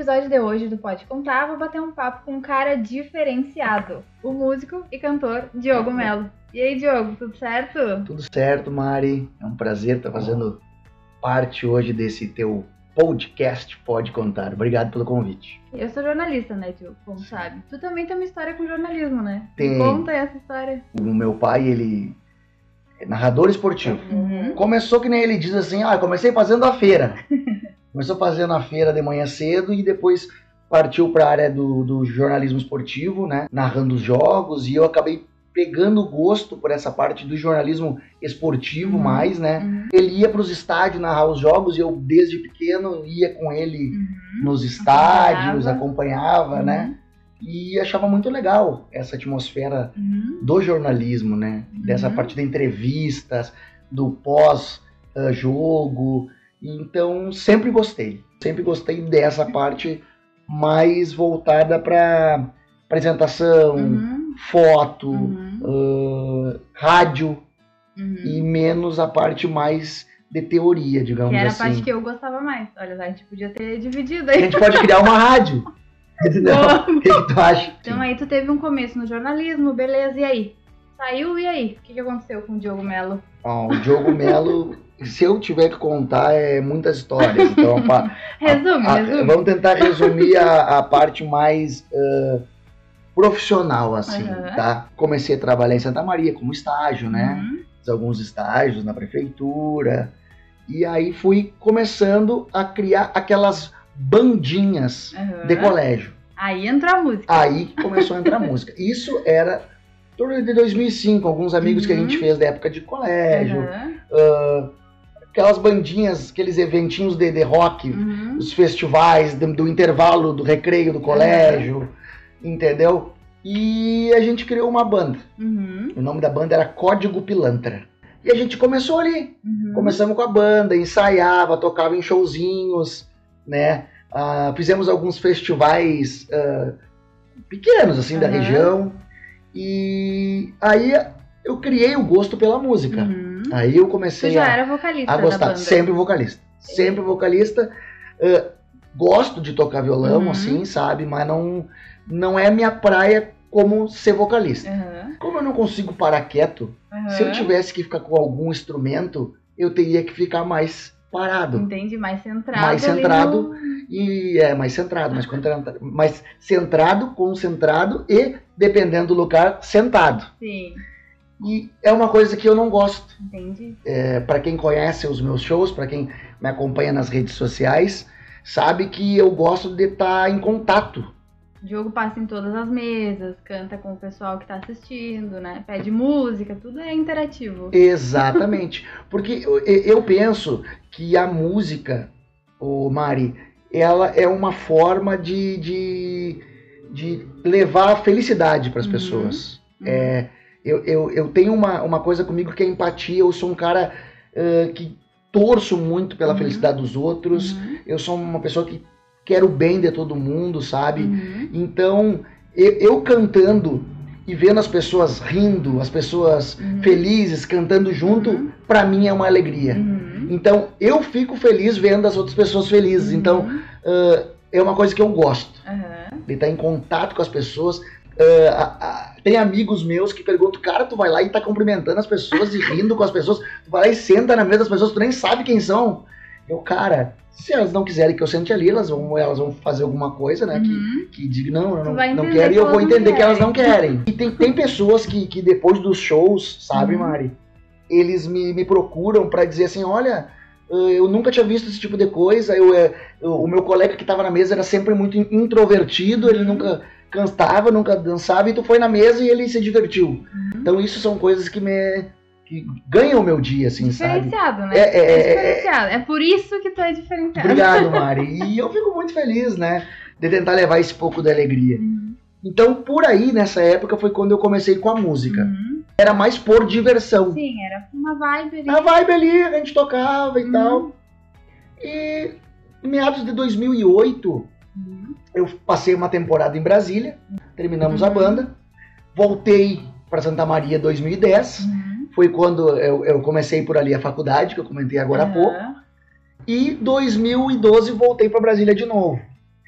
episódio de hoje do Pode Contar, vou bater um papo com um cara diferenciado, o músico e cantor Diogo Melo. E aí, Diogo, tudo certo? Tudo certo, Mari. É um prazer estar fazendo parte hoje desse teu podcast Pode Contar. Obrigado pelo convite. Eu sou jornalista, né, Diogo? Como sabe. Tu também tem uma história com jornalismo, né? Tem. Conta essa história. O meu pai, ele é narrador esportivo. Uhum. Começou que nem ele diz assim, ah, comecei fazendo a feira. Começou fazendo a feira de manhã cedo e depois partiu para a área do, do jornalismo esportivo, né? Narrando os jogos e eu acabei pegando gosto por essa parte do jornalismo esportivo Uhum. mais, né? Uhum. Ele ia para os estádios narrar os jogos e eu desde pequeno ia com ele Uhum. nos estádios, Acompanhava. acompanhava, né? E achava muito legal essa atmosfera Uhum. do jornalismo, né? Dessa Uhum. parte de entrevistas, do pós-jogo. Então, sempre gostei. Sempre gostei dessa parte mais voltada para apresentação, Uhum. foto, Uhum. ah, rádio Uhum. e menos a parte mais de teoria, digamos Que era a assim. parte que eu gostava mais. Olha, a gente podia ter dividido A aí. gente pode criar uma rádio. Entendeu? Boa. O que, que tu acha? Então aí tu teve um começo no jornalismo, beleza, e aí? Saiu e aí? O que, que aconteceu com o Diogo Melo? Ó, o Diogo Melo, se eu tiver que contar, é muitas histórias. Então, Resume, a- a- resume. vamos tentar resumir a, a parte mais ah, profissional, assim, Aham. tá? Comecei a trabalhar em Santa Maria como estágio, né? Uhum. Fiz alguns estágios na prefeitura. E aí fui começando a criar aquelas bandinhas Aham. de colégio. Aí entrou a música. Aí que começou a entrar música. Isso era torno de 2005, alguns amigos que a gente Uhum. fez da época de colégio. Aham. Aquelas bandinhas, aqueles eventinhos de, de rock, Uhum. os festivais do, do intervalo do recreio do colégio, entendeu? E a gente criou uma banda. Uhum. O nome da banda era Código Pilantra. E a gente começou ali. Uhum. Começamos com a banda, ensaiava, tocava em showzinhos, né? Ah, fizemos alguns festivais ah, pequenos, assim, da Aham. região. E aí eu criei o gosto pela música. Uhum. Aí eu comecei já a, era vocalista a da gostar. banda. Sempre vocalista. Sempre vocalista. Ah, gosto de tocar violão, Uhum. assim, sabe? Mas não, não é minha praia como ser vocalista. Aham. Como eu não consigo parar quieto, se eu Aham. tivesse que ficar com algum instrumento, eu teria que ficar mais parado. Entendi, mais centrado. Mais centrado. no- E é mais centrado, mais, concentrado, mais centrado, concentrado e, dependendo do lugar, sentado. Sim, E é uma coisa que eu não gosto. entendi. É, para quem conhece os meus shows, para quem me acompanha nas redes sociais, sabe que eu gosto de estar em contato. O Diogo passa em todas as mesas, canta com o pessoal que tá assistindo, né? Pede música, tudo é interativo. Exatamente. Porque eu, eu penso que a música, o Mari, ela é uma forma de, de, de levar felicidade para as Uhum. pessoas. Uhum. É, eu, eu, eu tenho uma, uma coisa comigo que é empatia. Eu sou um cara eh, que torço muito pela Uhum. felicidade dos outros. Uhum. Eu sou uma pessoa que quero o bem de todo mundo, sabe? Uhum. Então, eu, eu cantando e vendo as pessoas rindo, as pessoas Uhum. felizes, cantando junto, Uhum. pra mim é uma alegria. Uhum. Então, eu fico feliz vendo as outras pessoas felizes. Então, ah, é uma coisa que eu gosto, de estar em contato com as pessoas. A- tem amigos meus que perguntam, cara, tu vai lá e tá cumprimentando as pessoas e rindo com as pessoas, tu vai lá e senta na mesa das pessoas, tu nem sabe quem são. Eu, cara, se elas não quiserem que eu sente ali, elas vão, elas vão fazer alguma coisa, né? que- Uhum. que diga, não, eu não, não quero, e que eu vou entender que elas não querem. E tem, tem pessoas que, que depois dos shows, sabe, Uhum. Mari, eles me, me procuram pra dizer assim, olha, eh, eu nunca tinha visto esse tipo de coisa, eu, eh, eu- o meu colega que tava na mesa era sempre muito in- introvertido, ele Uhum. nunca cantava, nunca dançava, e tu foi na mesa e ele se divertiu. Uhum. Então isso são coisas que me que ganham o meu dia, assim, sabe? Diferenciado, né? É, é, é, é, diferenciado. É por isso que tu é diferenciado. Obrigado, Mari. E eu fico muito feliz, né? De tentar levar esse pouco de alegria. Uhum. Então, por aí, nessa época, foi quando eu comecei com a música. Uhum. Era mais por diversão. Sim, era uma vibe ali. A vibe ali, a gente tocava e Uhum. tal. E em meados de 2008, Uhum. Eu passei uma temporada em Brasília, terminamos a Uhum. banda, voltei para Santa Maria em 2010. Uhum. Foi quando eu, eu comecei por ali a faculdade, que eu comentei agora há pouco. E 2012 voltei para Brasília de novo.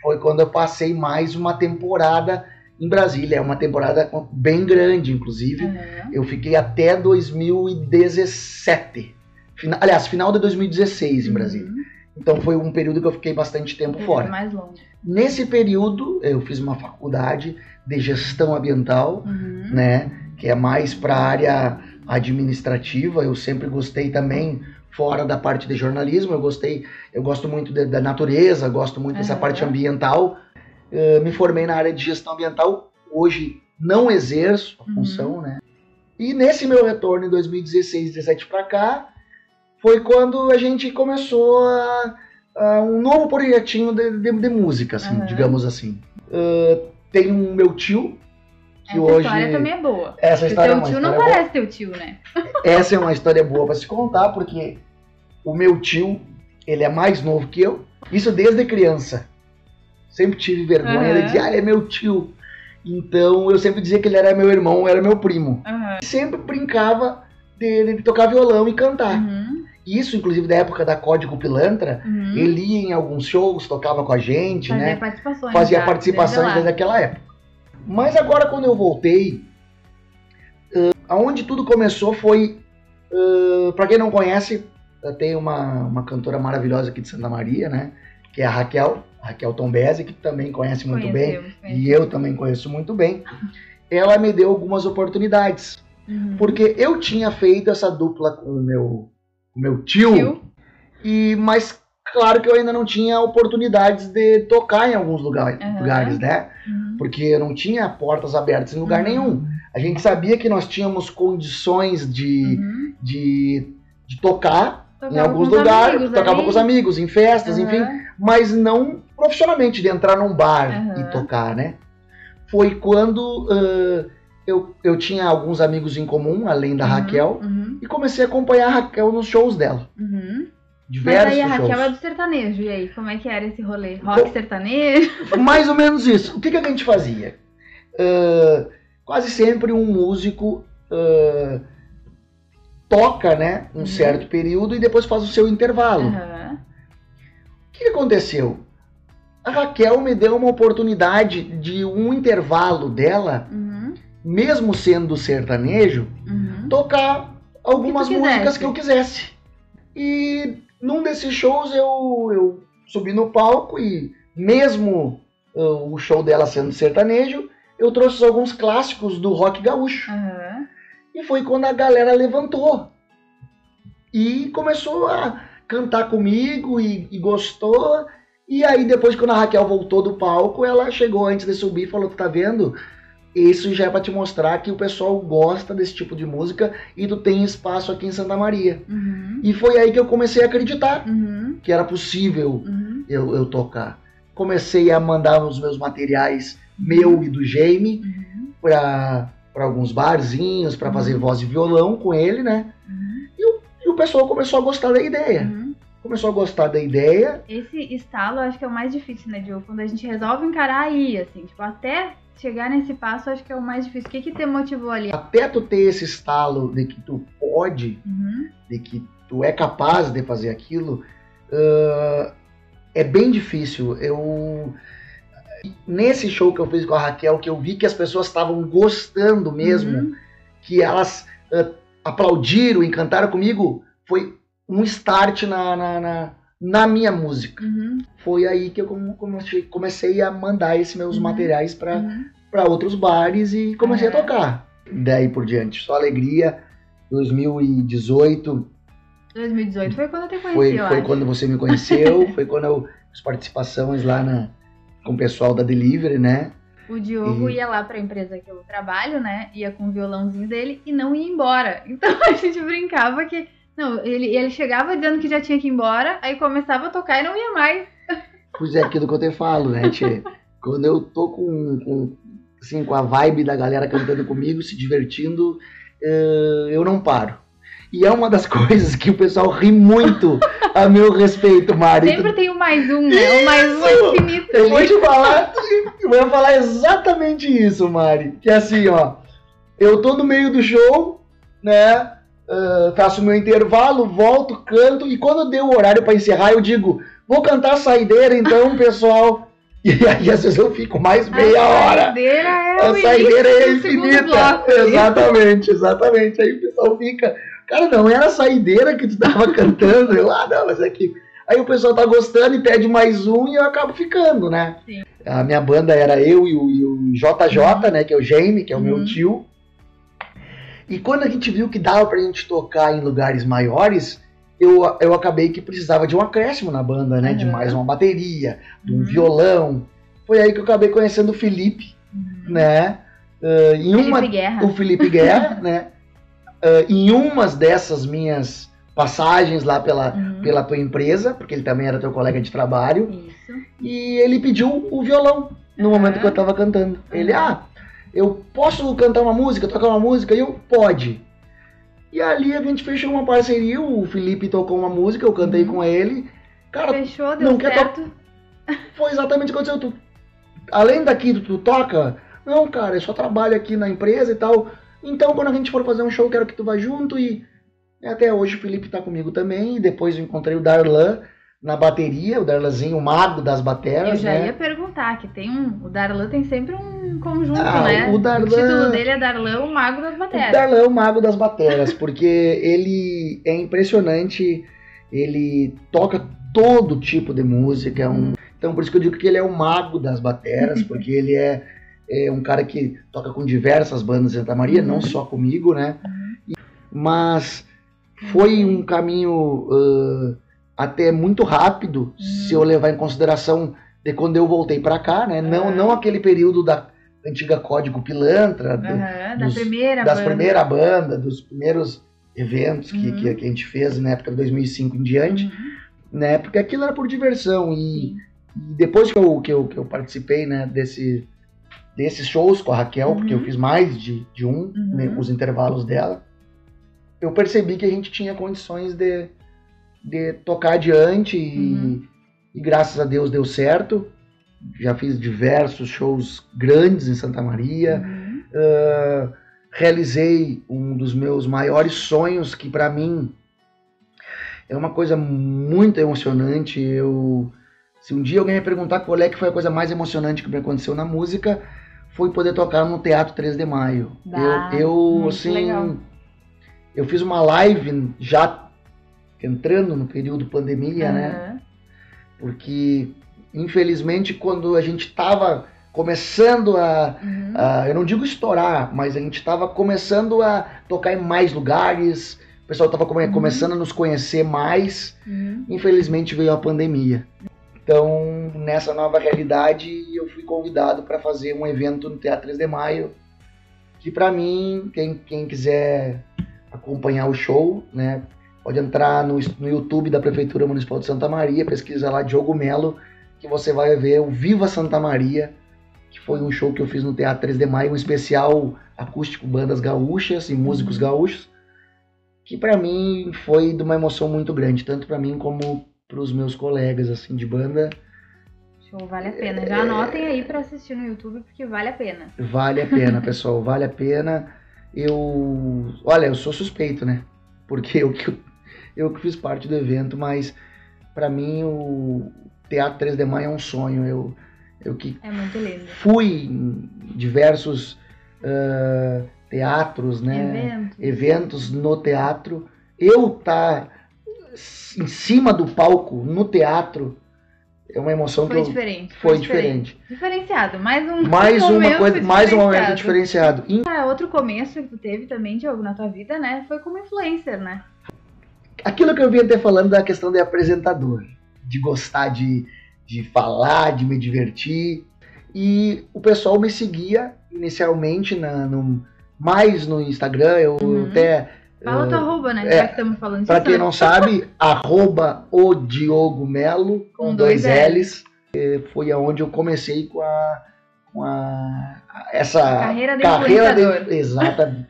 foi quando eu passei mais uma temporada em Brasília. É uma temporada bem grande, inclusive. Uhum. Eu fiquei até 2017. Fina- aliás, final de 2016 em Brasília. Então foi um período que eu fiquei bastante tempo Período fora. Mais longo. Nesse período, eu fiz uma faculdade de gestão ambiental, Uhum. né? Que é mais para a área administrativa. Eu sempre gostei também fora da parte de jornalismo. Eu gostei, eu gosto muito de- da natureza, gosto muito dessa parte ambiental. Eh, me formei na área de gestão ambiental. Hoje não exerço a Uhum. função, né? E nesse meu retorno em 2016, 17 para cá, foi quando a gente começou a, a um novo projetinho de, de- de música, assim, Aham. digamos assim. Eh, tem um meu tio que Essa hoje história também é boa. essa história é teu uma tio não boa. parece teu tio, né? Essa é uma história boa para se contar, porque o meu tio, ele é mais novo que eu, isso desde criança. Sempre tive vergonha de dizer, ah, ele é meu tio. Então eu sempre dizia que ele era meu irmão, era meu primo. Aham. Sempre brincava de, de tocar violão e cantar. Uhum. Isso, inclusive, da época da Código Pilantra, Uhum. ele ia em alguns shows, tocava com a gente, Fazia né? participações. fazia já, participações desde aquela época. Mas agora quando eu voltei, uh, aonde tudo começou foi, uh, para quem não conhece, eu tenho uma, uma cantora maravilhosa aqui de Santa Maria, né? Que é a Raquel, Raquel Tombesi, que também conhece muito bem, e eu também conheço muito bem. Ela me deu algumas oportunidades, Uhum. porque eu tinha feito essa dupla com o meu, o meu tio, Tio. e mas claro que eu ainda não tinha oportunidades de tocar em alguns lugar- Aham. lugares, né? Uhum. Porque eu não tinha portas abertas em lugar Uhum. nenhum. A gente sabia que nós tínhamos condições de, Uhum. de, de tocar em Tocava alguns com os lugares, amigos tocava com os amigos, em festas, enfim, mas não profissionalmente, de entrar num bar e tocar, né? Foi quando ãh, eu, eu tinha alguns amigos em comum, além da Uhum. Raquel, Uhum. e comecei a acompanhar a Raquel nos shows dela. Uhum. Mas Diversos aí a Raquel shows. é do sertanejo. E aí, como é que era esse rolê? Rock sertanejo? Mais ou menos isso. O que, que a gente fazia? Ah, quase sempre um músico ah, toca né, um Uhum. certo período e depois faz o seu intervalo. O que, que aconteceu? A Raquel me deu uma oportunidade de um intervalo dela. Mesmo sendo sertanejo, Uhum. tocar algumas Que músicas que eu quisesse. E num desses shows eu, eu subi no palco e mesmo uh, o show dela sendo sertanejo, eu trouxe alguns clássicos do rock gaúcho. Aham. E foi quando a galera levantou e começou a cantar comigo e, e gostou. E aí depois quando a Raquel voltou do palco, ela chegou antes de subir e falou, tá vendo? Isso já é pra te mostrar que o pessoal gosta desse tipo de música e tu tem espaço aqui em Santa Maria. Uhum. E foi aí que eu comecei a acreditar Uhum. que era possível Uhum. eu, eu tocar. Comecei a mandar os meus materiais, meu e do Jamie, Uhum. para alguns barzinhos, para fazer Uhum. voz e violão com ele, né? Uhum. E o pessoal começou a gostar da ideia. Começou a gostar da ideia. Esse estalo eu acho que é o mais difícil, né, Diogo? Quando a gente resolve encarar aí, assim, tipo, até chegar nesse passo, acho que é o mais difícil. O que que te motivou ali? Até tu ter esse estalo de que tu pode, Uhum. de que tu é capaz de fazer aquilo, ah, é bem difícil. Eu nesse show que eu fiz com a Raquel, que eu vi que as pessoas estavam gostando mesmo, Uhum. que elas ah, aplaudiram, encantaram comigo, foi um start na, na, na, na minha música. Uhum. Foi aí que eu come- comecei, comecei a mandar esses meus Uhum. materiais para Uhum. para outros bares e comecei É. a tocar. Daí por diante, só alegria. 2018 2018 foi quando eu te conheci, foi, foi acho. quando você me conheceu, foi quando eu fiz participações lá na, com o pessoal da Delivery, né? O Diogo E- ia lá pra empresa que eu trabalho, né? Ia com o violãozinho dele e não ia embora. Então a gente brincava que. Não, ele, ele chegava dizendo que já tinha que ir embora, aí começava a tocar e não ia mais. Pois é aquilo que eu te falo, né, Tchê? Quando eu tô com, com, assim, com a vibe da galera cantando comigo, se divertindo, eh, eu não paro. E é uma das coisas que o pessoal ri muito a meu respeito, Mari. Sempre tem o mais um, né? O mais um Isso! infinito. Eu vou te falar, eu vou falar exatamente isso, Mari. Que é assim, ó, eu tô no meio do show, né? Ah, faço meu intervalo, volto, canto, e quando deu o horário pra encerrar, eu digo, vou cantar a saideira então, pessoal. E aí, às vezes, eu fico mais meia a hora. Saideira é A saideira é infinita. bloco. Exatamente, exatamente. Aí o pessoal fica. Cara, não era a saideira que tu tava cantando. Eu, ah, não, mas é que. Aí o pessoal tá gostando e pede mais um e eu acabo ficando, né? Sim. A minha banda era eu e o, e o JJ, né? Que é o Jaime, que é o meu Uhum. tio. E quando a gente viu que dava pra gente tocar em lugares maiores, eu, eu acabei que precisava de um acréscimo na banda, né? De Uhum. mais uma bateria, de um Uhum. violão. Foi aí que eu acabei conhecendo o Felipe, Uhum. né? Ah, em uma, Felipe Guerra. o Felipe Guerra, né? Ah, em umas dessas minhas passagens lá pela, Uhum. pela tua empresa, porque ele também era teu colega de trabalho, Isso. e ele pediu o violão no momento que eu tava cantando. Ele, ah, eu posso cantar uma música, tocar uma música? E eu, pode. E ali a gente fechou uma parceria, o Felipe tocou uma música, eu cantei Uhum. com ele. Cara, Fechou, deu não quer certo. foi exatamente o que aconteceu. Tu, além daqui, tu, tu toca? Não, cara, eu só trabalho aqui na empresa e tal. Então, quando a gente for fazer um show, eu quero que tu vá junto. E até hoje o Felipe tá comigo também. E depois eu encontrei o Darlan na bateria, o Darlanzinho, o mago das Eu bateras, já né? ia perguntar, que tem um. O Darlan tem sempre um conjunto, Ah, né? o Darlan- título dele é Darlan, o Mago das O Baterias. Darlan é o mago das bateras, porque ele é impressionante, ele toca todo tipo de música, é um- então por isso que eu digo que ele é o mago das bateras, porque ele é, é um cara que toca com diversas bandas em Santa Maria, não só comigo, né? E- Mas foi um caminho ãh, até muito rápido, se eu levar em consideração de quando eu voltei pra cá, né? Não, Aham. não aquele período da antiga Código Pilantra, do- Aham, da primeira das banda. primeiras bandas, dos primeiros eventos que, Uhum. que, que a gente fez na época de 2005 em diante, Uhum. né? Porque aquilo era por diversão e, e depois que eu, que, eu, que eu participei, né, desse, desses shows com a Raquel, porque eu Uhum. fiz mais de, de um, Uhum. né, os intervalos dela, eu percebi que a gente tinha condições de, de tocar adiante e, Uhum. e graças a Deus deu certo. Já fiz diversos shows grandes em Santa Maria. Uhum. Ah, realizei um dos meus maiores sonhos, que para mim é uma coisa muito emocionante. Eu, se um dia alguém me perguntar qual é que foi a coisa mais emocionante que me aconteceu na música, foi poder tocar no Teatro 3 de Maio. Eu, eu assim, legal. eu fiz uma live já entrando no período pandemia, né? Aham. Porque infelizmente quando a gente estava começando a Uhum. ah, eu não digo estourar, mas a gente estava começando a tocar em mais lugares, o pessoal estava Uhum. começando a nos conhecer mais. Uhum. Infelizmente veio a pandemia. Então, nessa nova realidade, eu fui convidado para fazer um evento no Teatro 3 de Maio, que para mim, quem, quem quiser acompanhar o show, né, pode entrar no, no YouTube da Prefeitura Municipal de Santa Maria, pesquisa lá Diogo Melo, que você vai ver o Viva Santa Maria, que foi um show que eu fiz no Teatro 3 de Maio, um especial acústico bandas gaúchas e músicos Uhum. gaúchos, que para mim foi de uma emoção muito grande, tanto para mim como para os meus colegas assim de banda. Show, vale a pena. Já anotem aí pra assistir no YouTube, porque vale a pena. Vale a pena, pessoal, vale a pena. Eu, olha, eu sou suspeito, né? Porque eu que eu que fiz parte do evento, mas para mim o Teatro 3 de Maio é um sonho. Eu eu que É muito lindo. fui em diversos ah, teatros, né? Evento. eventos no teatro, eu tá em cima do palco no teatro é uma emoção Foi que eu, diferente. foi diferente. Diferenciado. Mais um Mais uma coisa, mais um momento diferenciado. Ah, outro começo que tu teve também, Diogo, na tua vida, né? Foi como influencer, né? Aquilo que eu vinha até falando da questão de apresentador, de gostar de, de falar, de me divertir. E o pessoal me seguia inicialmente na, no, mais no Instagram, eu Uhum. até Fala tua arroba, né? é, Já que estamos falando Pra quem né? não sabe, arroba o Diogo Melo, com, Com dois, dois L's. Eh, Foi aonde eu comecei com a, com a essa Carreira de carreira de, exatamente.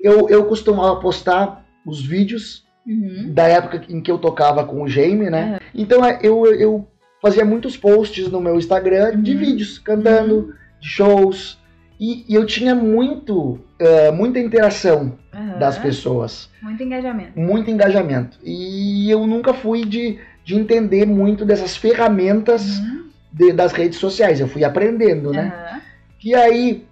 Eu, eu costumava postar os vídeos Uhum. da época em que eu tocava com o Jaime, né? Aham. Então é, eu, eu fazia muitos posts no meu Instagram de Uhum. vídeos, cantando, de shows. E, e eu tinha muito, eh, muita interação Aham. das pessoas Muito engajamento. muito engajamento. E eu nunca fui de, de entender muito dessas ferramentas Uhum. de- das redes sociais. Eu fui aprendendo, né? Aham. E aí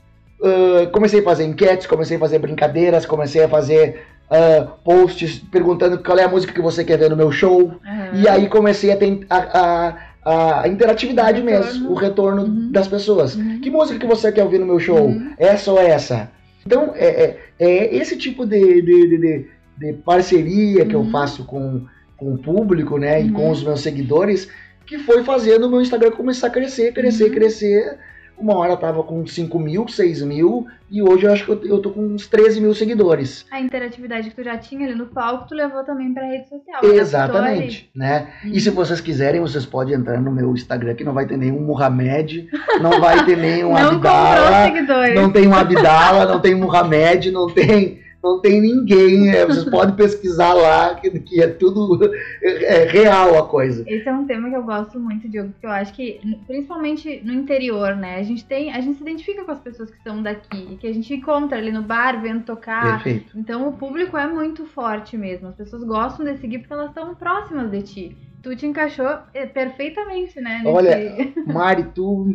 ah, comecei a fazer enquetes, comecei a fazer brincadeiras, comecei a fazer ah, posts perguntando qual é a música que você quer ver no meu show. aham. E aí comecei a ter a, a, a interatividade O mesmo, o retorno Uhum. das pessoas. Uhum. Que música que você quer ouvir no meu show? Uhum. Essa ou essa? Então, é, é, é esse tipo de, de, de, de- parceria que eu Uhum. faço com, com o público, né? E Uhum. com os meus seguidores, que foi fazendo o meu Instagram começar a crescer, crescer, Uhum. crescer. Uma hora eu tava com 5 mil, 6 mil, e hoje eu acho que eu, eu tô com uns 13 mil seguidores. A interatividade que tu já tinha ali no palco, tu levou também pra rede social. adaptou Exatamente, né? E se vocês quiserem, vocês podem entrar no meu Instagram, que não vai ter nenhum Muhammad, não vai ter nenhum Não Abdala, não tem um Abdala, não tem Muhammad, não tem, não tem ninguém. é, vocês podem pesquisar lá, que, que é tudo é, é real a coisa. Esse é um tema que eu gosto muito, Diogo, porque eu acho que, principalmente no interior, né? A gente tem, a gente se identifica com as pessoas que são daqui, que a gente encontra ali no bar, vendo tocar. Perfeito. Então o público é muito forte mesmo. As pessoas gostam de seguir porque elas estão próximas de ti. Tu te encaixou eh, perfeitamente, né? nesse- Olha, Mari, tu,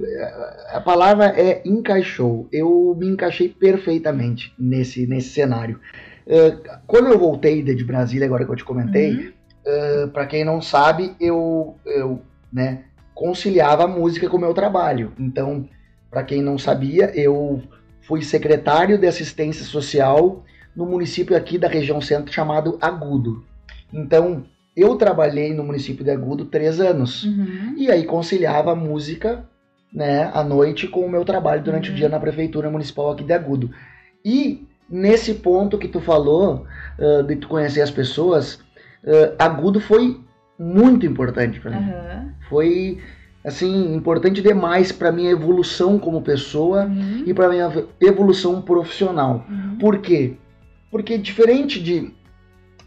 a palavra é encaixou. Eu me encaixei perfeitamente nesse, nesse cenário. Eh, quando eu voltei de Brasília, agora que eu te comentei, Uhum. para quem não sabe, eu, eu né, conciliava a música com o meu trabalho. Então, para quem não sabia, eu fui secretário de assistência social no município aqui da região centro chamado Agudo. Então, eu trabalhei no município de Agudo três anos. Uhum. E aí conciliava a música né, à noite com o meu trabalho durante Uhum. o dia na prefeitura municipal aqui de Agudo. E nesse ponto que tu falou, ah, de tu conhecer as pessoas, ah, Agudo foi muito importante para mim. Foi assim importante demais para minha evolução como pessoa Uhum. e para minha evolução profissional. Uhum. Por quê? Porque diferente de,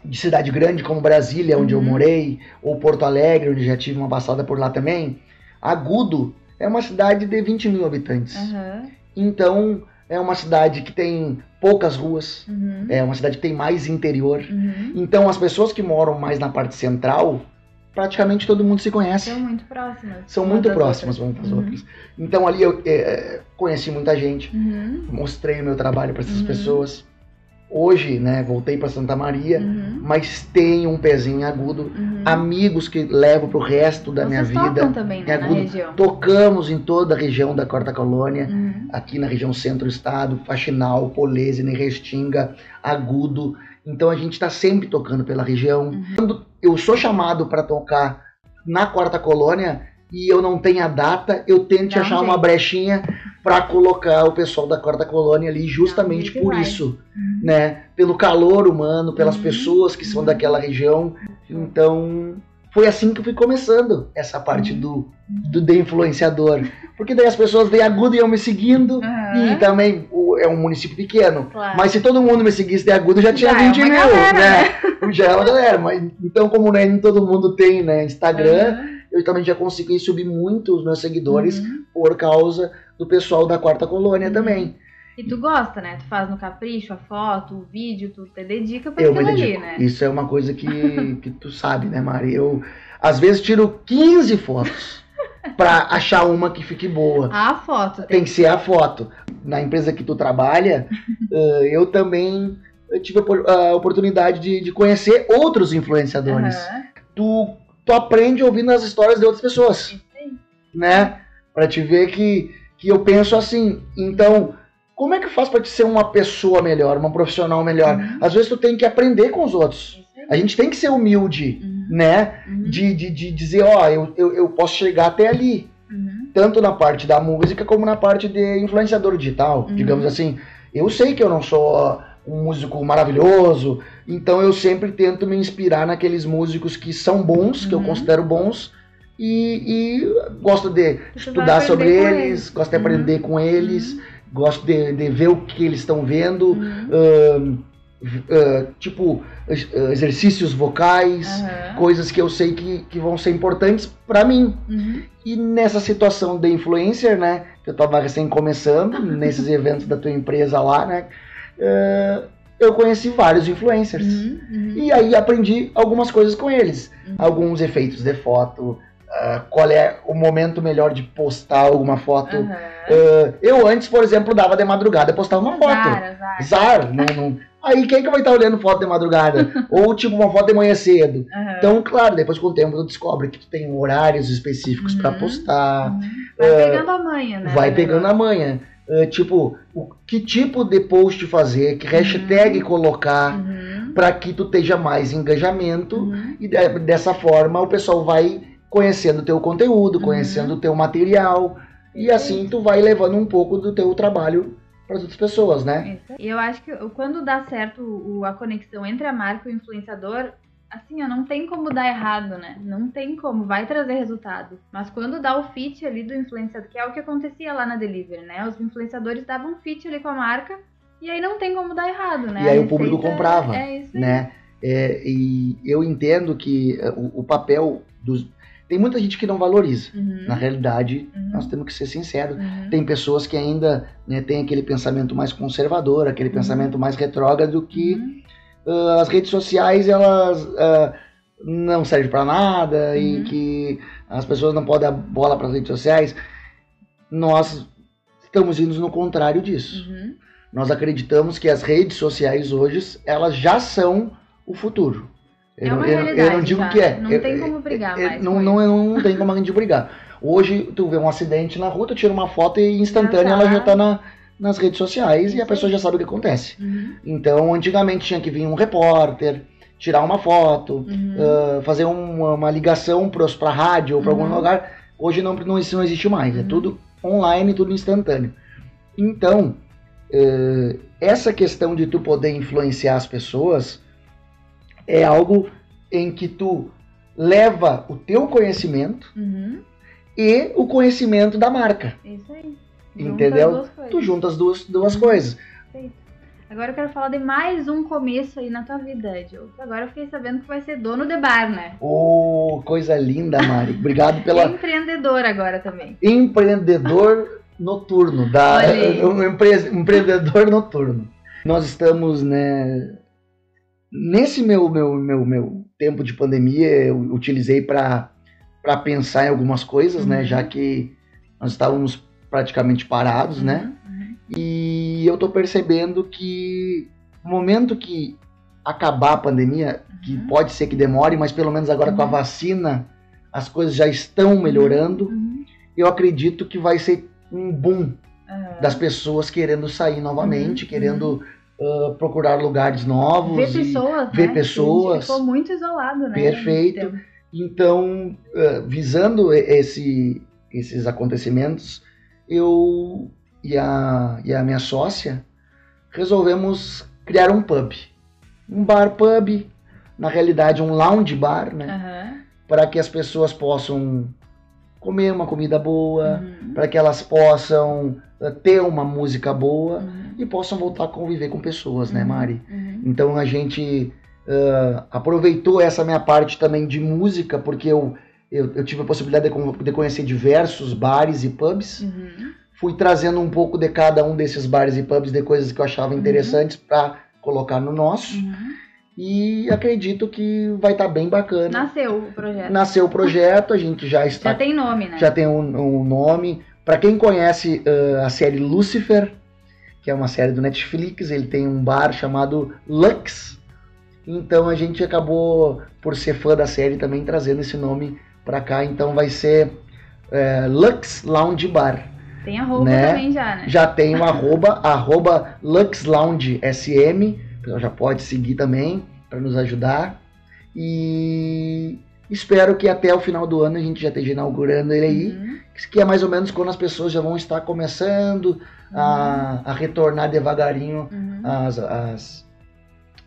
de cidade grande como Brasília, onde eu Uhum. morei, ou Porto Alegre, onde já tive uma passada por lá também, Agudo é uma cidade de 20 mil habitantes. Aham. Então, é uma cidade que tem poucas ruas, Uhum. é uma cidade que tem mais interior. Uhum. Então, as pessoas que moram mais na parte central, praticamente todo mundo se conhece. São muito próximas. São muito próximas umas das Uhum. outras. Então, ali eu eh, conheci muita gente, Uhum. mostrei o meu trabalho para essas Uhum. pessoas. Hoje, né, voltei para Santa Maria, Uhum. mas tenho um pezinho em agudo, Uhum. amigos que levo pro resto da minha Vocês tocam vida. também, né, na Agudo. região. Tocamos em toda a região da Quarta Colônia, Uhum. aqui na região centro-estado, Faxinal, Polesine, Restinga, Agudo. Então a gente está sempre tocando pela região. Uhum. Quando eu sou chamado para tocar na Quarta Colônia e eu não tenho a data, eu tento Dá achar uma brechinha para colocar o pessoal da Quarta Colônia ali, justamente por isso, Uhum. né? Pelo calor humano, pelas Uhum. pessoas que são Uhum. daquela região. Então, foi assim que eu fui começando essa parte Uhum. do, do de influenciador. Porque daí as pessoas de Agudo iam me seguindo. E também o- é um município pequeno. Claro. Mas se todo mundo me seguisse de Agudo, já tinha Já é 20 uma mil, galera, né? Já é uma galera. Mas, então, como nem todo mundo tem né, Instagram, eu também já consegui subir muito os meus seguidores Uhum. por causa do pessoal da Quarta Colônia Uhum. também. E tu gosta, né? Tu faz no capricho a foto, o vídeo, tu te dedica pra Eu aquilo ali, né? Isso é uma coisa que, que tu sabe, né, Mari? Eu, às vezes, tiro 15 fotos pra achar uma que fique boa. A foto tem Tem que ser a foto. Na empresa que tu trabalha, eh, eu também tive a opor- a oportunidade de, de conhecer outros influenciadores. Aham. Tu, tu aprende ouvindo as histórias de outras pessoas, aí. né? Pra te ver que, que eu penso assim. Então, como é que faz pra te ser uma pessoa melhor, uma profissional melhor? Uhum. Às vezes tu tem que aprender com os outros. Aí. A gente tem que ser humilde, Uhum. né? Uhum. De, de, de dizer, ó, eu, eu, eu posso chegar até ali Uhum. tanto na parte da música como na parte de influenciador digital, Uhum. digamos assim. Eu sei que eu não sou um músico maravilhoso, então eu sempre tento me inspirar naqueles músicos que são bons, que eu Uhum. considero bons, e, e gosto de estudar sobre com eles, gosto de Uhum. aprender com eles, gosto de, de ver o que eles estão vendo, Uhum. ahn, ah, tipo ah, exercícios vocais, coisas que eu sei que, que vão ser importantes para mim. Uhum. E nessa situação de influencer, né? Que eu tava recém começando, nesses eventos da tua empresa lá, né? eh, eu conheci vários influencers. Uhum. Uhum. E aí aprendi algumas coisas com eles. Uhum. Alguns efeitos de foto, ah, qual é o momento melhor de postar alguma foto. Aham. Ah, eu antes, por exemplo, dava de madrugada postava uma foto. Azar. Zar, não, não- Aí quem que vai estar olhando foto de madrugada? Ou tipo uma foto de manhã cedo. Aham. Então, claro, depois com o tempo tu descobre que tu tem horários específicos Uhum. postar. Uhum. Vai pegando a manha, né? Vai do pegando a manha. Tipo, o, que tipo de post fazer, que hashtag colocar Uhum. para que tu esteja mais engajamento Uhum. e de- dessa forma o pessoal vai conhecendo o teu conteúdo, Uhum. conhecendo o teu material e assim tu vai levando um pouco do teu trabalho para outras pessoas, né? E eu acho que quando dá certo o- a conexão entre a marca e o influenciador, assim, ó, não tem como dar errado, né? Não tem como, vai trazer resultado. Mas quando dá o fit ali do influenciador, que é o que acontecia lá na Delivery, né? Os influenciadores davam fit ali com a marca e aí não tem como dar errado, né? E aí o público comprava, É isso aí. né? É, e eu entendo que eh, o, o papel dos tem muita gente que não valoriza. Uhum. Na realidade, Uhum. nós temos que ser sinceros. Uhum. Tem pessoas que ainda né, têm aquele pensamento mais conservador, aquele Uhum. pensamento mais retrógrado que ah, as redes sociais elas ah, não servem para nada e Uhum. que as pessoas não podem dar bola para as redes sociais. Nós estamos indo no contrário disso. Nós acreditamos que as redes sociais hoje elas já são o futuro. É Eu, uma não- eu não- eu realidade não digo já, que é. Não Eu- tem como brigar eu- mais. não, não, isso. não tem como a gente brigar. Hoje tu vê um acidente na rua, tu tira uma foto e instantânea tá. ela já tá na, nas redes sociais e a pessoa já sabe o que acontece. Uhum. Então, antigamente tinha que vir um repórter, tirar uma foto, Uhum. ah, fazer uma, uma ligação para a rádio ou para algum Uhum. lugar. Hoje não, não, isso não existe mais, é Uhum. tudo online, tudo instantâneo. Então, eh, essa questão de tu poder influenciar as pessoas é algo em que tu leva o teu conhecimento Uhum. e o conhecimento da marca. Isso aí. Entendeu? Junta coisas. Tu junta as duas, duas coisas. Perfeito. Agora eu quero falar de mais um começo aí na tua vida, Diogo. Agora eu fiquei sabendo que vai ser dono de bar, né? Ô, coisa linda, Mari. Obrigado pela Empreendedor agora também. empreendedor noturno, da um empre- empreendedor noturno. Nós estamos, né, nesse meu meu meu meu tempo de pandemia, eu utilizei para pensar em algumas coisas, né, Uhum. já que nós estávamos praticamente parados, né? Uhum. E eu tô percebendo que no momento que acabar a pandemia, que Uhum. pode ser que demore, mas pelo menos agora com a Uhum. vacina as coisas já estão melhorando, eu acredito que vai ser um boom Aham. das pessoas querendo sair novamente, querendo ah, procurar lugares novos. Ver pessoas, ver né? pessoas. Ficou muito isolado, né? Perfeito. Então, ah, visando esse, esses acontecimentos, eu e a, e a minha sócia resolvemos criar um pub. Um bar pub, na realidade um lounge bar, né? Aham. Para que as pessoas possam comer uma comida boa, Uhum. para que elas possam ah, ter uma música boa Uhum. e possam voltar a conviver com pessoas, né, Uhum. Mari? Uhum. Então a gente ah, aproveitou essa minha parte também de música, porque eu, eu, eu tive a possibilidade de, de conhecer diversos bares e pubs. Uhum. Fui trazendo um pouco de cada um desses bares e pubs, de coisas que eu achava interessantes para colocar no nosso. E acredito que vai estar bem bacana. Nasceu o projeto. Nasceu o projeto, a gente já está Já tem nome, né? já tem um, um nome. Para quem conhece ah, a série Lucifer, que é uma série do Netflix, ele tem um bar chamado Lux. Então a gente acabou, por ser fã da série, também trazendo esse nome para cá. Então vai ser eh, Lux Lounge Bar. Tem a roupa Né? também já, né? Já tem o arroba, arroba Lux Lounge SM. Então já pode seguir também para nos ajudar. E espero que até o final do ano a gente já esteja inaugurando ele aí Uhum. que é mais ou menos quando as pessoas já vão estar começando a, a retornar devagarinho Uhum. às, às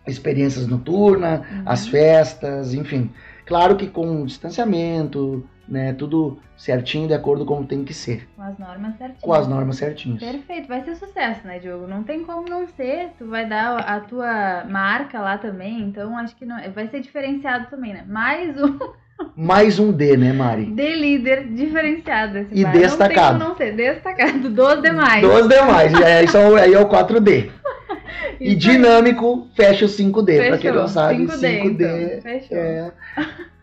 experiências noturnas, Uhum. às festas, enfim. Claro que com distanciamento, né, tudo certinho de acordo com como tem que ser, Com as normas certinhas. com as normas certinhas. Perfeito, vai ser sucesso, né, Diogo? Não tem como não ser. Tu vai dar a tua marca lá também, então acho que não, vai ser diferenciado também, né? Mais um Mais um D, né, Mari? de líder diferenciado E bar. destacado. Não tem como não ser, destacado, dos demais. Dos demais, é, isso aí é o 4D. E dinâmico, fecha o 5D. aí. Pra quem não sabe, 5D, 5D. então. Fechou. É,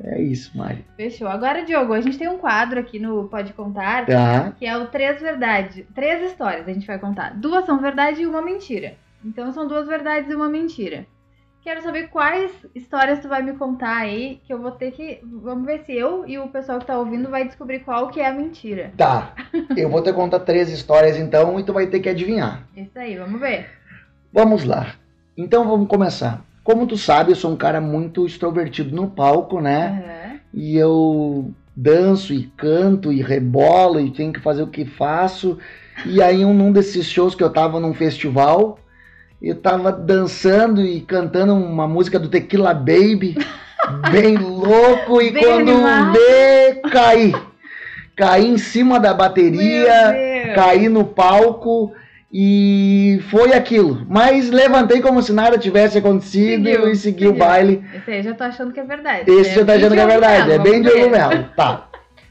é isso, Mari. Fechou. Agora, Diogo, a gente tem um quadro aqui no Pode Contar, Tá. que é o Três Verdades. Três histórias a gente vai contar. Duas são verdade e uma mentira. Então são duas verdades e uma mentira. Quero saber quais histórias tu vai me contar aí, que eu vou ter que. Vamos ver se eu e o pessoal que tá ouvindo vai descobrir qual que é a mentira. Tá. Eu vou te contar três histórias então e tu vai ter que adivinhar. Isso aí, vamos ver. Vamos lá. Então vamos começar. Como tu sabe, eu sou um cara muito extrovertido no palco, né? Aham. E eu danço e canto e rebolo e tenho que fazer o que faço. E aí, um, num desses shows que eu tava num festival, eu tava dançando e cantando uma música do Tequila Baby, bem louco, e Bem quando animado. vê, caí. Caí em cima da bateria, caí no palco e foi aquilo. Mas levantei como se nada tivesse acontecido Seguiu, e segui o seguiu. baile. Esse aí já tô achando que é verdade. Esse já tá achando que é verdade, é bem Diogo ver. Melo. Tá.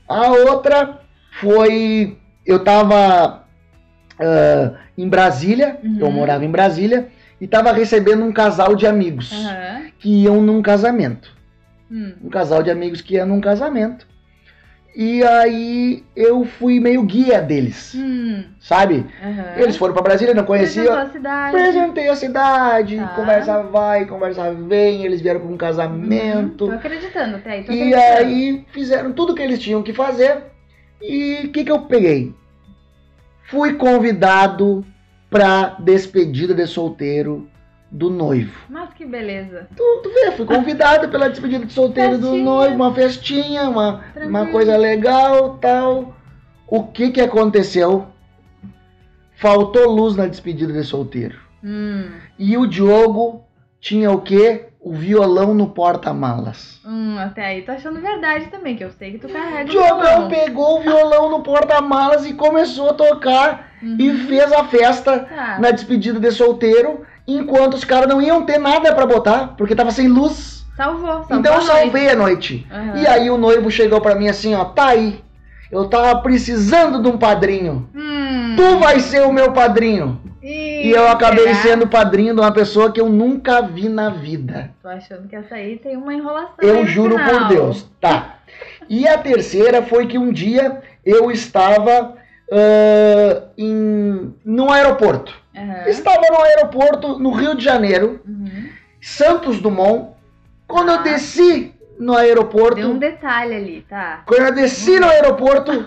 A outra foi. Eu tava ah, em Brasília, Uhum. eu morava em Brasília, e tava recebendo um casal de amigos Aham. que iam num casamento. Hum. Um casal de amigos que ia num casamento. E aí eu fui meio guia deles, Hum. sabe? Aham. Eles foram pra Brasília, não Apresentou conheciam. a cidade. Apresentei a cidade, Tá. conversa vai, conversa vem, eles vieram pra um casamento. Uhum. Tô acreditando até aí. Tô E acreditando. aí fizeram tudo o que eles tinham que fazer. E o que, que eu peguei? Fui convidado pra despedida de solteiro do noivo. Mas que beleza. Tu, tu vê, fui convidado pela despedida de solteiro do Festinha. noivo, uma festinha, uma, uma coisa legal tal. O que que aconteceu? Faltou luz na despedida de solteiro. Hum. E o Diogo tinha o quê? O violão no porta-malas. Hum, até aí tô achando verdade também, que eu sei que tu carrega o violão. pegou o violão no porta-malas e começou a tocar Uhum. e fez a festa Tá. na despedida de solteiro, enquanto os caras não iam ter nada pra botar, porque tava sem luz. Salvou, salvou. Então eu a noite. salvei a noite. Aham. E aí o noivo chegou pra mim assim, ó, tá aí. Eu tava precisando de um padrinho. Hum. Tu vai ser o meu padrinho. E eu acabei será? sendo padrinho de uma pessoa que eu nunca vi na vida. Tô achando que essa aí tem uma enrolação. Eu juro final. por Deus. Tá. E a terceira foi que um dia eu estava ah, em, no aeroporto. Aham. Estava no aeroporto no Rio de Janeiro, Uhum. Santos Dumont. Quando Ah. eu desci no aeroporto, Deu um detalhe ali, tá? quando eu desci no aeroporto,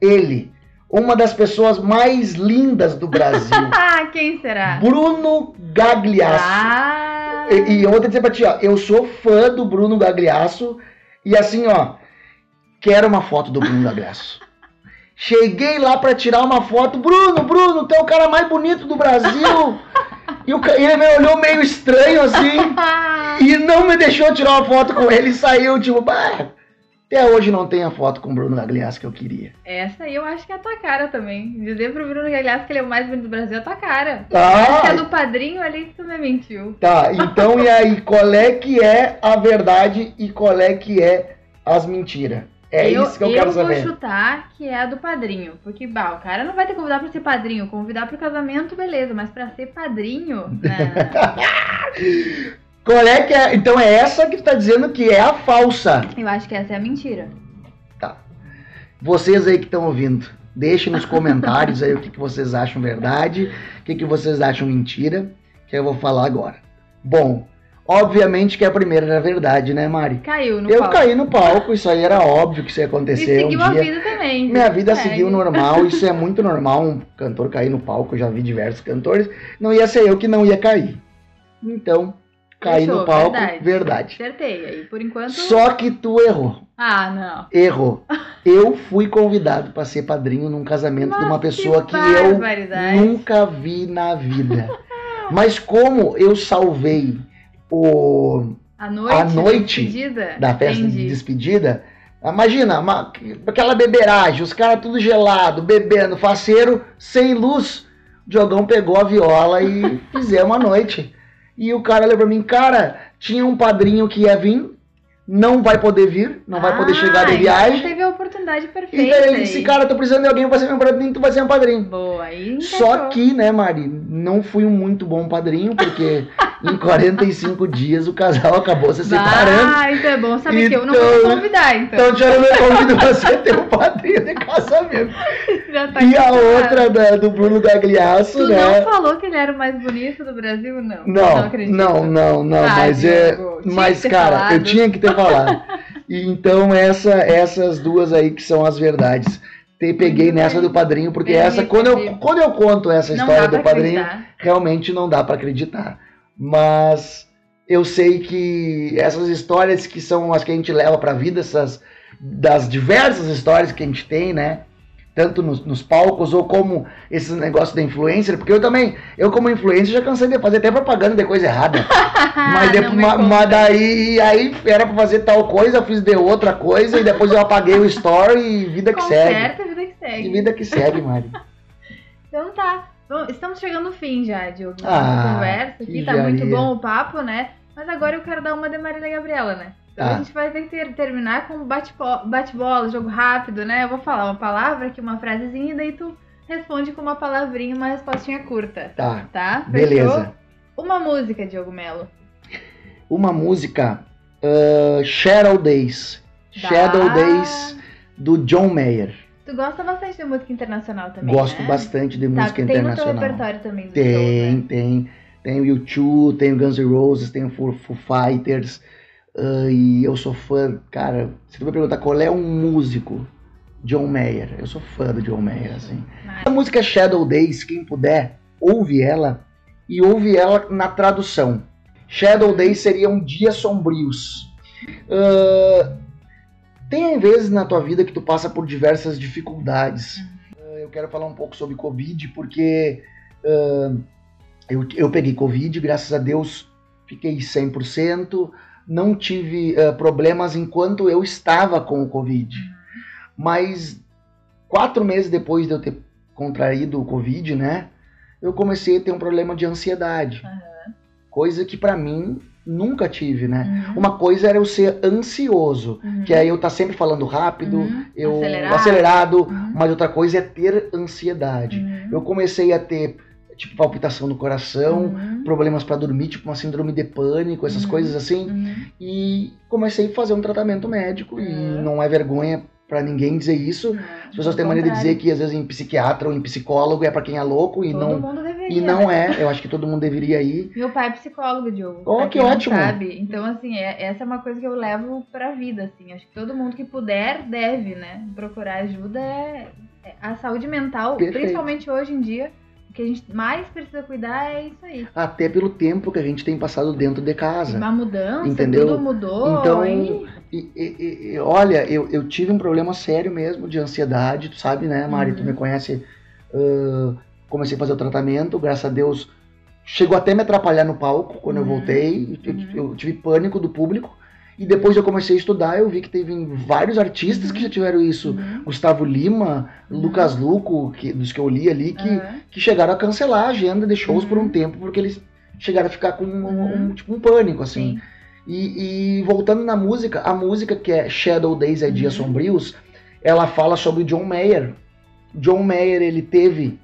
ele, uma das pessoas mais lindas do Brasil, Ah, quem será? Bruno Gagliasso. Ah. E, e eu vou dizer pra ti, ó, eu sou fã do Bruno Gagliasso e assim, ó, quero uma foto do Bruno Gagliasso. Cheguei lá pra tirar uma foto, Bruno, Bruno, tu é o cara mais bonito do Brasil. E o, ele me olhou meio estranho assim e não me deixou tirar uma foto com ele e saiu, tipo, bah, até hoje não tem a foto com o Bruno Gagliasso que eu queria. essa aí eu acho que é a tua cara também. Dizer pro Bruno Gagliasso que ele é o mais bonito do Brasil é a tua cara. Acho que é do padrinho ali que tu me mentiu. tá, então e aí, qual é que é a verdade e qual é que é as mentiras? É eu, isso que eu, quero vou saber. chutar que é a do padrinho. Porque, bah, o cara não vai ter que convidar pra ser padrinho. Convidar pro casamento, beleza. Mas pra ser padrinho, né? Qual é que é? Então é essa que tu tá dizendo que é a falsa. eu acho que essa é a mentira. Vocês aí que estão ouvindo, deixem nos comentários aí o que, que vocês acham verdade, o que, que vocês acham mentira, que eu vou falar agora. Bom, obviamente que a primeira era verdade, né, Mari? Caiu no eu palco. caí no palco, isso aí era óbvio que isso ia E acontecer seguiu um a vida também. Minha vida Segue. seguiu normal, isso é muito normal, um cantor cair no palco, eu já vi diversos cantores, não ia ser eu que não ia cair. Então, caí Fechou, no palco, verdade. verdade. Acertei. Aí, por enquanto. Só que tu errou. Ah, não. Errou. Eu fui convidado para ser padrinho num casamento de uma pessoa que, eu barbaridade. nunca vi na vida. Mas como eu salvei o A noite. a noite despedida? da festa de Entendi. despedida, imagina, uma- aquela beberagem, os caras tudo gelado, bebendo, faceiro, sem luz. O Diogão pegou a viola e fizemos a noite. E o cara olhou pra mim, cara, tinha um padrinho que ia vir, não vai poder vir, não vai poder Ah, chegar de então viagem. Teve a oportunidade amizade E perfeita. daí ele disse, cara, tô precisando de alguém pra ser meu padrinho, tu vai ser meu padrinho. Boa, aí Só que, né, Mari, não fui um muito bom padrinho, porque em 45 dias o casal acabou se separando. Ah, então é bom saber que eu não Então- vou convidar, então. Então, Tiago, eu convido você a ter um padrinho de casamento. Já tá E a outra da- do Bruno Gagliasso, Tu né? não falou que ele era o mais bonito do Brasil, não? Não, acredito. não, não, não, Ah, mas é. Mas, cara, falado. eu tinha que ter falado. E então, essa, essas duas aí que são as verdades. Te peguei nessa do padrinho, porque essa, quando eu, quando eu conto essa história do padrinho, acreditar. realmente não dá pra acreditar. Mas eu sei que essas histórias que são as que a gente leva pra vida, essas das diversas histórias que a gente tem, né? Tanto nos, nos palcos ou como esses negócios da influencer, porque eu também, eu como influencer já cansei de fazer até propaganda de coisa errada. Mas, ma- mas daí aí era pra fazer tal coisa, fiz de outra coisa e depois eu apaguei o story e vida que segue. Conserta a vida que E segue. vida que segue, Mari. Então tá. Bom, estamos chegando no fim já, Diogo. Ah, conversa aqui. Tá muito jaria. bom o papo, né? Mas agora eu quero dar uma de Marília Gabriela, né? Então Tá. a gente vai ter que ter- terminar com bate-bola, jogo rápido, né? Eu vou falar uma palavra aqui, uma frasezinha, e daí tu responde com uma palavrinha, uma respostinha curta. Tá, Tá? Fechou? beleza. Uma música, Diogo Melo. Uma música uh, Shadow Days. Tá. Shadow Days do John Mayer. Tu gosta bastante de música internacional também, Gosto né? bastante de Tá, música tem no teu internacional. repertório também do Tem, show, né? tem. Tem o U2, tem o Guns N' Roses, tem o Foo, Fighters. ah, e eu sou fã, cara, se tu me perguntar qual é um músico, John Mayer. Eu sou fã do John Mayer, assim. Mas- A música Shadow Days, quem puder, ouve ela e ouve ela na tradução. Shadow Days seriam dias sombrios. Ah, tem vezes na tua vida que tu passa por diversas dificuldades. Ah, eu quero falar um pouco sobre Covid, porque ah, eu, eu peguei Covid, graças a Deus fiquei 100%. Não tive ah, problemas enquanto eu estava com o Covid. Mas quatro meses depois de eu ter contraído o Covid, né? Eu comecei a ter um problema de ansiedade. Coisa que pra mim nunca tive, né? Uhum, Uma coisa era eu ser ansioso, uhum, que aí eu tá sempre falando rápido, uhum, eu acelerado. acelerado, Uhum, mas outra coisa é ter ansiedade. uhum, Eu comecei a ter tipo palpitação no coração, uhum, problemas pra dormir, tipo uma síndrome de pânico, essas coisas assim, e comecei a fazer um tratamento médico e não é vergonha pra ninguém dizer isso. As pessoas têm mania de dizer que às vezes em psiquiatra ou em psicólogo é pra quem é louco e Todo não. E não é. Eu acho que todo mundo deveria ir. Meu pai é psicólogo, Diogo. Oh, que ótimo. Sabe. Então, assim, é- essa é uma coisa que eu levo pra vida, assim. Acho que todo mundo que puder deve, né? Procurar ajuda é, é a saúde mental, Perfeito. principalmente hoje em dia. O que a gente mais precisa cuidar é isso aí. Até pelo tempo que a gente tem passado dentro de casa. Uma mudança, Entendeu? tudo mudou. Então, e... E, e- e- olha, eu, eu tive um problema sério mesmo de ansiedade, tu sabe, né, Mari? Tu Uhum. me conhece. ah, comecei a fazer o tratamento, graças a Deus. Chegou até me atrapalhar no palco quando eu Uhum. voltei. Eu, Uhum. eu tive pânico do público. E depois eu comecei a estudar, eu vi que teve vários artistas que já tiveram isso. Uhum. Gustavo Lima, Uhum. Lucas Luco, que, dos que eu li ali, que, que chegaram a cancelar a agenda de shows por um Uhum. tempo, porque eles chegaram a ficar com um, Uhum. um- tipo, um pânico, assim. Sim. E, e voltando na música, a música que é Shadow Days é Dias Uhum. Sombrios, ela fala sobre John Mayer. John Mayer, ele teve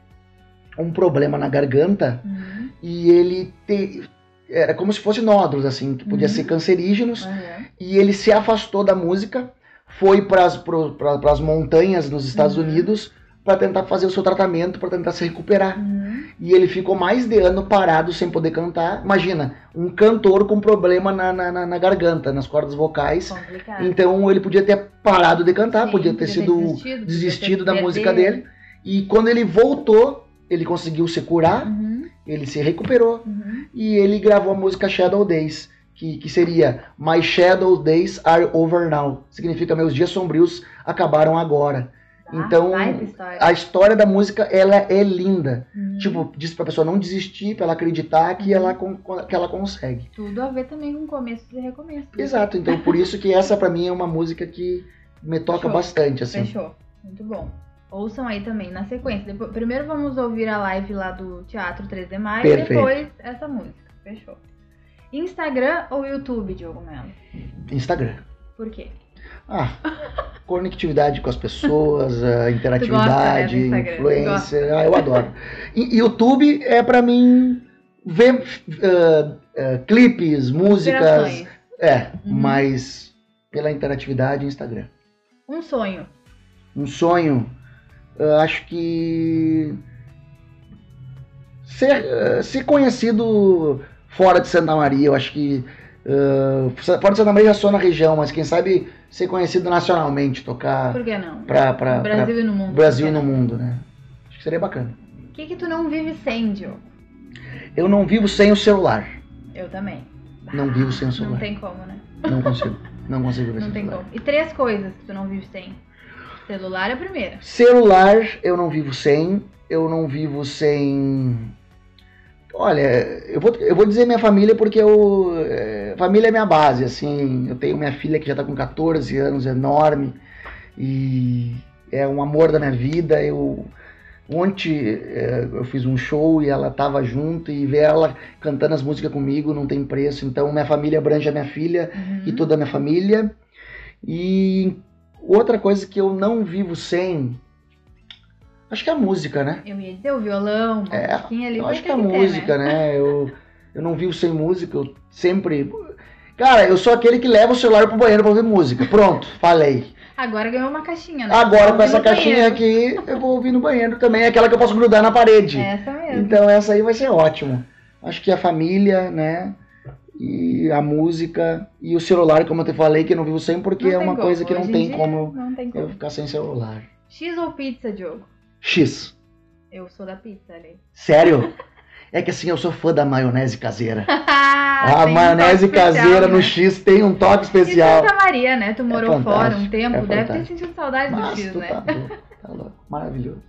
um problema na garganta Uhum. e ele te, era como se fosse nódulos, assim, que podia Uhum. ser cancerígenos, Aham. e ele se afastou da música, foi para as montanhas nos Estados Uhum. Unidos para tentar fazer o seu tratamento, para tentar se recuperar. Uhum. E ele ficou mais de ano parado sem poder cantar. Imagina, um cantor com problema na, na, na- garganta, nas cordas vocais. Complicado. Então ele podia ter parado de cantar, Sim, podia ter sido desistido, podia desistido ter da música dele. E quando ele voltou, ele conseguiu se curar, Uhum. ele se recuperou Uhum. e ele gravou a música Shadow Days, que, que seria My Shadow Days Are Over Now. Significa meus dias sombrios acabaram agora. Tá? Então, história. A história da música, ela é linda. Uhum. Tipo, diz pra pessoa não desistir, pra ela acreditar que, Uhum. ela, con- que ela consegue. Tudo a ver também com começos e recomeços. Exato, então por isso que essa pra mim é uma música que me toca Show. bastante, assim. Fechou. Muito bom. Ouçam aí também na sequência. Depois- primeiro vamos ouvir a live lá do Teatro 3 de Maio e Perfeito. depois essa música. Fechou. Instagram ou YouTube, Diogo Melo? Instagram. Por quê? Ah, conectividade com as pessoas, interatividade, gosta, né, influência. Ah, eu adoro. E YouTube é pra mim ver ah, ah, clipes, músicas. Inspirações. É, Uhum. mas pela interatividade Instagram. Um sonho. Um sonho, eu acho que ser, eh, ser conhecido fora de Santa Maria, eu acho que eh, fora de Santa Maria já sou na região, mas quem sabe ser conhecido nacionalmente, tocar Por que não? pra, pra, Brasil e no mundo. Brasil e que no não? mundo, né? Acho que seria bacana. O que que tu não vive sem, Diogo? Eu não vivo sem o celular. Eu também. Não vivo sem o Não celular. tem como, né? Não consigo. Não consigo ver Não tem celular. como. E três coisas que tu não vive sem. Celular é a primeira. Celular eu não vivo sem. Eu não vivo sem. Olha, eu vou, eu vou dizer minha família porque eu, é, família é minha base, assim. Eu tenho minha filha que já tá com 14 anos, enorme. E é um amor da minha vida. Eu ontem é, eu fiz um show e ela tava junto e ver ela cantando as músicas comigo não tem preço. Então minha família abrange a minha filha Uhum. e toda a minha família. E outra coisa que eu não vivo sem, acho que é a música, né? Eu ia dizer o violão, uma É, ali. Eu acho que é a ter, música, né? né? Eu, eu não vivo sem música, eu sempre. Cara, eu sou aquele que leva o celular pro banheiro pra ouvir música. Pronto, falei. Agora ganhou uma caixinha, né? Agora com essa caixinha banheiro. aqui, eu vou ouvir no banheiro também. É aquela que eu posso grudar na parede. Essa mesmo. Então essa aí vai ser ótimo. Acho que a família, né? E a música e o celular, como eu te falei, que eu não vivo sem, porque Não é uma como. coisa que não tem como Não tem eu como. ficar sem celular. X ou pizza, Diogo? X. Eu sou da pizza ali. Sério? É que assim, eu sou fã da maionese caseira. Ah, a tem um maionese toque especial, caseira no né? X tem um toque E especial. Santa Maria, né? Tu morou fora um tempo, é deve ter sentido saudade do Mas X, tu né? tá louco, tá louco. Maravilhoso.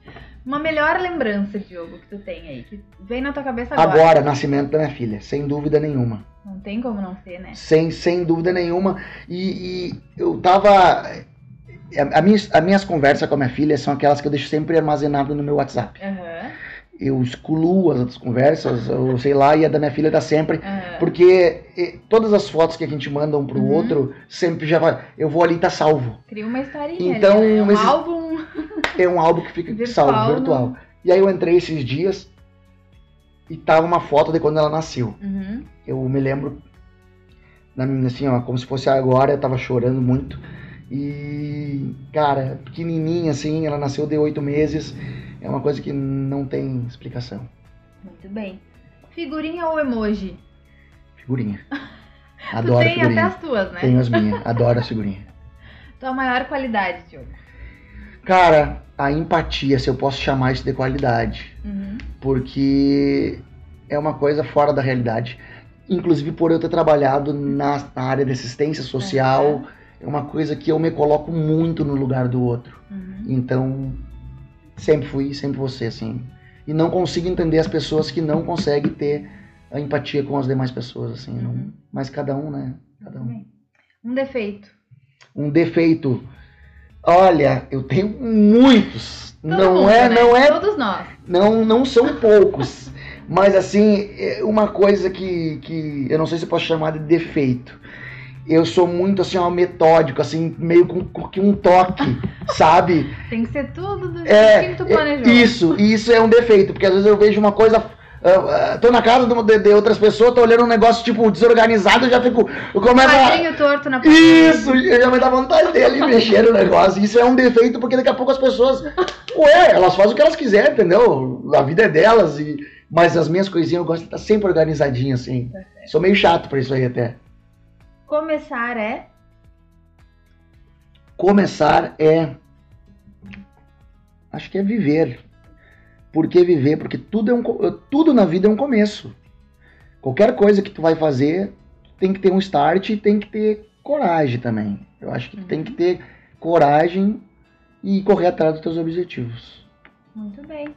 Uma melhor lembrança, Diogo, que tu tem aí, que vem na tua cabeça agora. Agora, nascimento da minha filha, sem dúvida nenhuma. Não tem como não ser, né? Sem, sem dúvida nenhuma. E, e eu tava. A, a minhas, as minhas conversas com a minha filha são aquelas que eu deixo sempre armazenado no meu WhatsApp. Aham, Eu excluo as outras conversas, ou sei lá, e a da minha filha tá sempre. aham. Porque eh, todas as fotos que a gente manda um pro Uhum. outro, sempre já vai. Eu vou ali e tá salvo. Cria uma historinha Então, ali, né? Um esses- álbum É um álbum que fica Virtual, salvo, virtual. né? E aí eu entrei esses dias e tava uma foto de quando ela nasceu. Uhum. Eu me lembro, assim, ó, como se fosse agora, eu tava chorando muito. E, cara, pequenininha assim, ela nasceu de oito meses. É uma coisa que não tem explicação. Muito bem. Figurinha ou emoji? Figurinha. tu Adoro tem até figurinha. as tuas, né? Tenho as minhas. Adoro as figurinhas. Tua maior qualidade, Diogo. Cara, a empatia, se eu posso chamar isso de qualidade. Uhum. Porque é uma coisa fora da realidade. Inclusive por eu ter trabalhado na, na área de assistência social, é uma coisa que eu me coloco muito no lugar do outro. Uhum. Então, sempre fui, sempre ser assim. E não consigo entender as pessoas que não conseguem ter a empatia com as demais pessoas, assim. não- Uhum. mas cada um, né? Cada um. Um defeito. Um defeito. Olha, eu tenho muitos. Todo não mundo, é, né? não é Todos nós. não, não são poucos. Mas assim, é uma coisa que, que eu não sei se eu posso chamar de defeito. Eu sou muito assim, ó, metódico, assim, meio com, com um toque, sabe? Tem que ser tudo do É, jeitinho que tu é, planejou. Isso, e isso é um defeito, porque às vezes eu vejo uma coisa. Ah, tô na casa de, de outras pessoas, tô olhando um negócio tipo desorganizado, eu já fico. Eu a. Quadrinho torto na parede. Isso, eu já me dá vontade dele mexer no negócio. Isso é um defeito, porque daqui a pouco as pessoas. Ué, elas fazem o que elas quiserem, entendeu? A vida é delas. E... Mas as minhas coisinhas eu gosto de estar sempre organizadinho, assim. Certo. Sou meio chato pra isso aí até. Começar é. Começar é. Acho que é viver. Por que viver? Porque tudo, é um, co- tudo na vida é um começo. Qualquer coisa que tu vai fazer tem que ter um start e tem que ter coragem também. Eu acho que tu tem que ter coragem e correr atrás dos teus objetivos. Muito bem.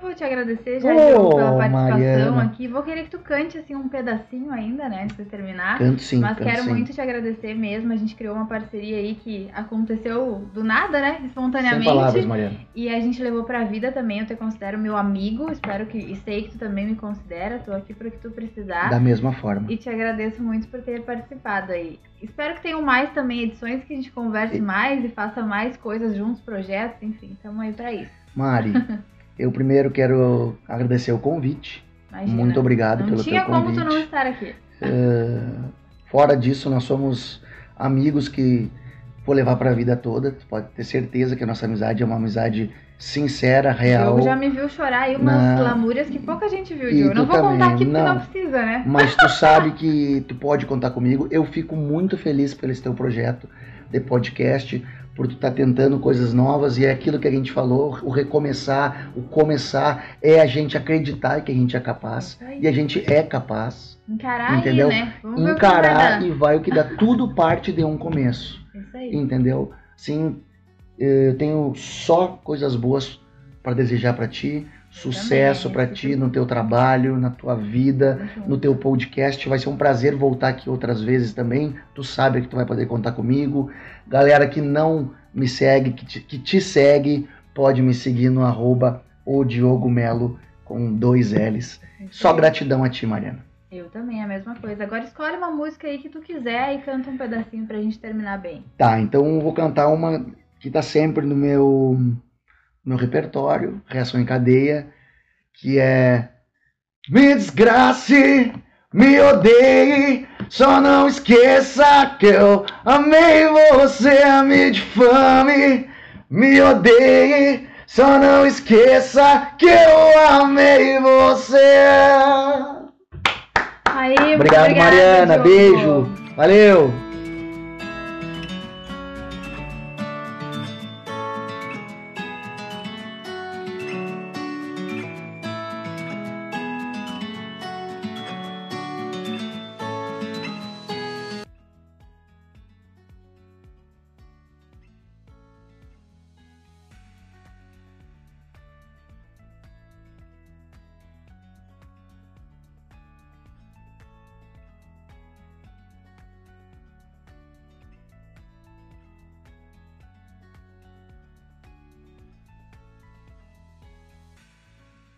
Vou te agradecer já Diogo, pela participação Mariana. aqui. Vou querer que tu cante assim um pedacinho ainda, né, antes de terminar. Canto sim, Mas canto quero sim. muito te agradecer mesmo. A gente criou uma parceria aí que aconteceu do nada, né? Sem Espontaneamente. palavras, Mariana. E a gente levou pra vida também. Eu te considero meu amigo. Espero que. E sei que tu também me considera. Tô aqui pro que tu precisar. Da mesma forma. E te agradeço muito por ter participado aí. Espero que tenham mais também edições que a gente converse E- mais e faça mais coisas juntos, projetos, enfim. Tamo aí pra isso. Mari, eu primeiro quero agradecer o convite. Imagina. Muito obrigado Não pelo tinha teu como convite. tu não estar aqui. É, fora disso, nós somos amigos que vou levar pra vida toda. Tu pode ter certeza que a nossa amizade é uma amizade sincera, real. Diogo já me viu chorar aí umas Não. lamúrias que pouca gente viu, E Diogo. Não tu vou contar também, aqui porque não. não. precisa, né? Mas tu sabe que tu pode contar comigo. Eu fico muito feliz pelo esse teu projeto de podcast, por tu estar tentando coisas novas e é aquilo que a gente falou, o recomeçar, o começar é a gente acreditar que a gente é capaz aí. e a gente é capaz. Encarar Entendeu? aí, né? Vamos ver o que vai Encarar dar. e vai o que dá tudo parte de um começo. Isso aí. entendeu? Sim, eu tenho só coisas boas para desejar para ti, sucesso para ti no teu trabalho, na tua vida, junto. no teu podcast. Vai ser um prazer voltar aqui outras vezes também. Tu sabe que tu vai poder contar comigo. Galera que não me segue, que te, que te segue, pode me seguir no arroba o Diogo Melo com dois L's. Só gratidão a ti, Mariana. Eu também, a mesma coisa. Agora escolhe uma música aí que tu quiser e canta um pedacinho pra gente terminar bem. Tá, então eu vou cantar uma que tá sempre no meu, no meu repertório, Reação em Cadeia, que é Me desgrace, me odeie, só não esqueça que eu amei você, me difame, me odeie, só não esqueça que eu amei você. Aí, Obrigado, obrigada, Mariana, beijo, valeu!